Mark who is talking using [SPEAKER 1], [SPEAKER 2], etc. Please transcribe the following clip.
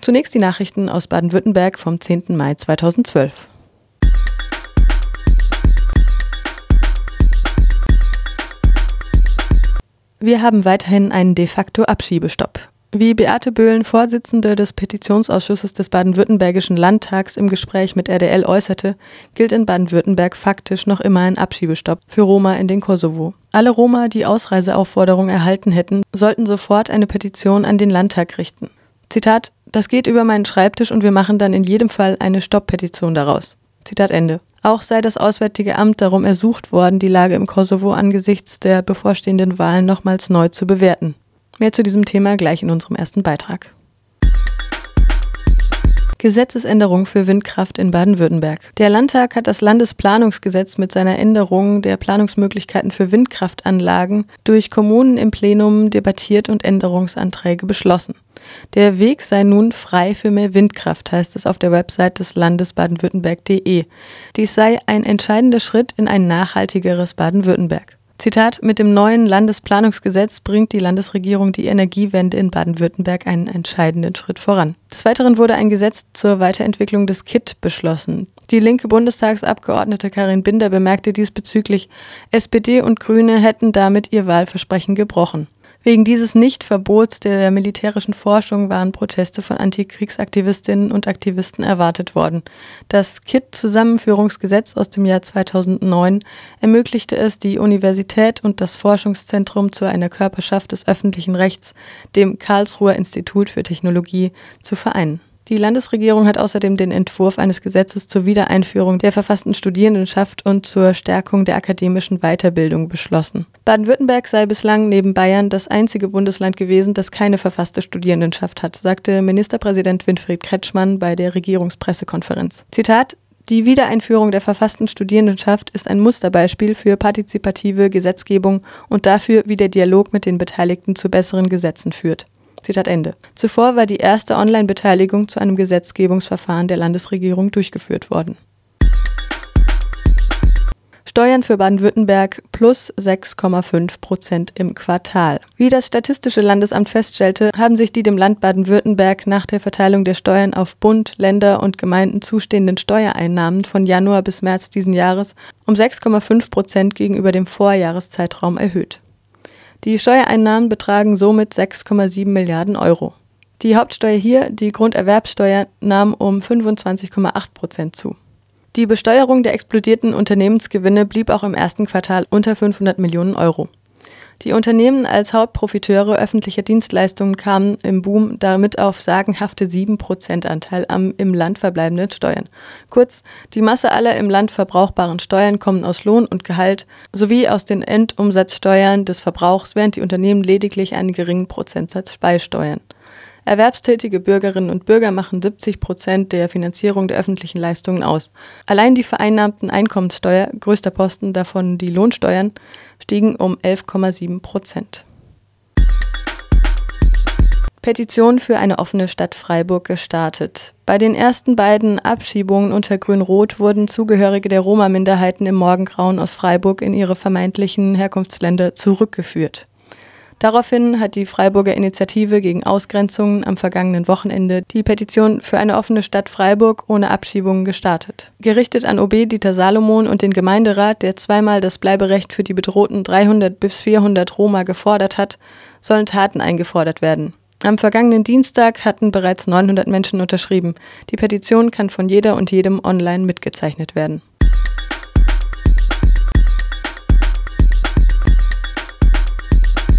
[SPEAKER 1] Zunächst die Nachrichten aus Baden-Württemberg vom 10. Mai 2012. Wir haben weiterhin einen de facto Abschiebestopp. Wie Beate Böhlen, Vorsitzende des Petitionsausschusses des Baden-Württembergischen Landtags im Gespräch mit RDL äußerte, gilt in Baden-Württemberg faktisch noch immer ein Abschiebestopp für Roma in den Kosovo. Alle Roma, die Ausreiseaufforderung erhalten hätten, sollten sofort eine Petition an den Landtag richten. Zitat, das geht über meinen Schreibtisch und wir machen dann in jedem Fall eine Stopppetition daraus. Zitat Ende. Auch sei das Auswärtige Amt darum ersucht worden, die Lage im Kosovo angesichts der bevorstehenden Wahlen nochmals neu zu bewerten. Mehr zu diesem Thema gleich in unserem ersten Beitrag. Gesetzesänderung für Windkraft in Baden-Württemberg. Der Landtag hat das Landesplanungsgesetz mit seiner Änderung der Planungsmöglichkeiten für Windkraftanlagen durch Kommunen im Plenum debattiert und Änderungsanträge beschlossen. Der Weg sei nun frei für mehr Windkraft, heißt es auf der Website des Landes baden-württemberg.de. Dies sei ein entscheidender Schritt in ein nachhaltigeres Baden-Württemberg. Zitat, mit dem neuen Landesplanungsgesetz bringt die Landesregierung die Energiewende in Baden-Württemberg einen entscheidenden Schritt voran. Des Weiteren wurde ein Gesetz zur Weiterentwicklung des KIT beschlossen. Die linke Bundestagsabgeordnete Karin Binder bemerkte diesbezüglich, SPD und Grüne hätten damit ihr Wahlversprechen gebrochen. Wegen dieses Nichtverbots der militärischen Forschung waren Proteste von Antikriegsaktivistinnen und Aktivisten erwartet worden. Das KIT-Zusammenführungsgesetz aus dem Jahr 2009 ermöglichte es, die Universität und das Forschungszentrum zu einer Körperschaft des öffentlichen Rechts, dem Karlsruher Institut für Technologie, zu vereinen. Die Landesregierung hat außerdem den Entwurf eines Gesetzes zur Wiedereinführung der verfassten Studierendenschaft und zur Stärkung der akademischen Weiterbildung beschlossen. Baden-Württemberg sei bislang neben Bayern das einzige Bundesland gewesen, das keine verfasste Studierendenschaft hat, sagte Ministerpräsident Winfried Kretschmann bei der Regierungspressekonferenz. Zitat die Wiedereinführung der verfassten Studierendenschaft ist ein Musterbeispiel für partizipative Gesetzgebung und dafür, wie der Dialog mit den Beteiligten zu besseren Gesetzen führt. Zitat Ende. Zuvor war die erste Online-Beteiligung zu einem Gesetzgebungsverfahren der Landesregierung durchgeführt worden. Steuern für Baden-Württemberg plus 6,5 Prozent im Quartal. Wie das Statistische Landesamt feststellte, haben sich die dem Land Baden-Württemberg nach der Verteilung der Steuern auf Bund, Länder und Gemeinden zustehenden Steuereinnahmen von Januar bis März diesen Jahres um 6,5 Prozent gegenüber dem Vorjahreszeitraum erhöht. Die Steuereinnahmen betragen somit 6,7 Milliarden Euro. Die Hauptsteuer hier, die Grunderwerbsteuer, nahm um 25,8 Prozent zu. Die Besteuerung der explodierten Unternehmensgewinne blieb auch im ersten Quartal unter 500 Millionen Euro. Die Unternehmen als Hauptprofiteure öffentlicher Dienstleistungen kamen im Boom damit auf sagenhafte 7% Anteil am im Land verbleibenden Steuern. Kurz, die Masse aller im Land verbrauchbaren Steuern kommen aus Lohn und Gehalt sowie aus den Endumsatzsteuern des Verbrauchs, während die Unternehmen lediglich einen geringen Prozentsatz beisteuern. Erwerbstätige Bürgerinnen und Bürger machen 70 Prozent der Finanzierung der öffentlichen Leistungen aus. Allein die vereinnahmten Einkommenssteuer, größter Posten davon die Lohnsteuern, stiegen um 11,7 Prozent. Petition für eine offene Stadt Freiburg gestartet. Bei den ersten beiden Abschiebungen unter Grün-Rot wurden Zugehörige der Roma-Minderheiten im Morgengrauen aus Freiburg in ihre vermeintlichen Herkunftsländer zurückgeführt. Daraufhin hat die Freiburger Initiative gegen Ausgrenzungen am vergangenen Wochenende die Petition für eine offene Stadt Freiburg ohne Abschiebungen gestartet. Gerichtet an OB Dieter Salomon und den Gemeinderat, der zweimal das Bleiberecht für die bedrohten 300 bis 400 Roma gefordert hat, sollen Taten eingefordert werden. Am vergangenen Dienstag hatten bereits 900 Menschen unterschrieben. Die Petition kann von jeder und jedem online mitgezeichnet werden.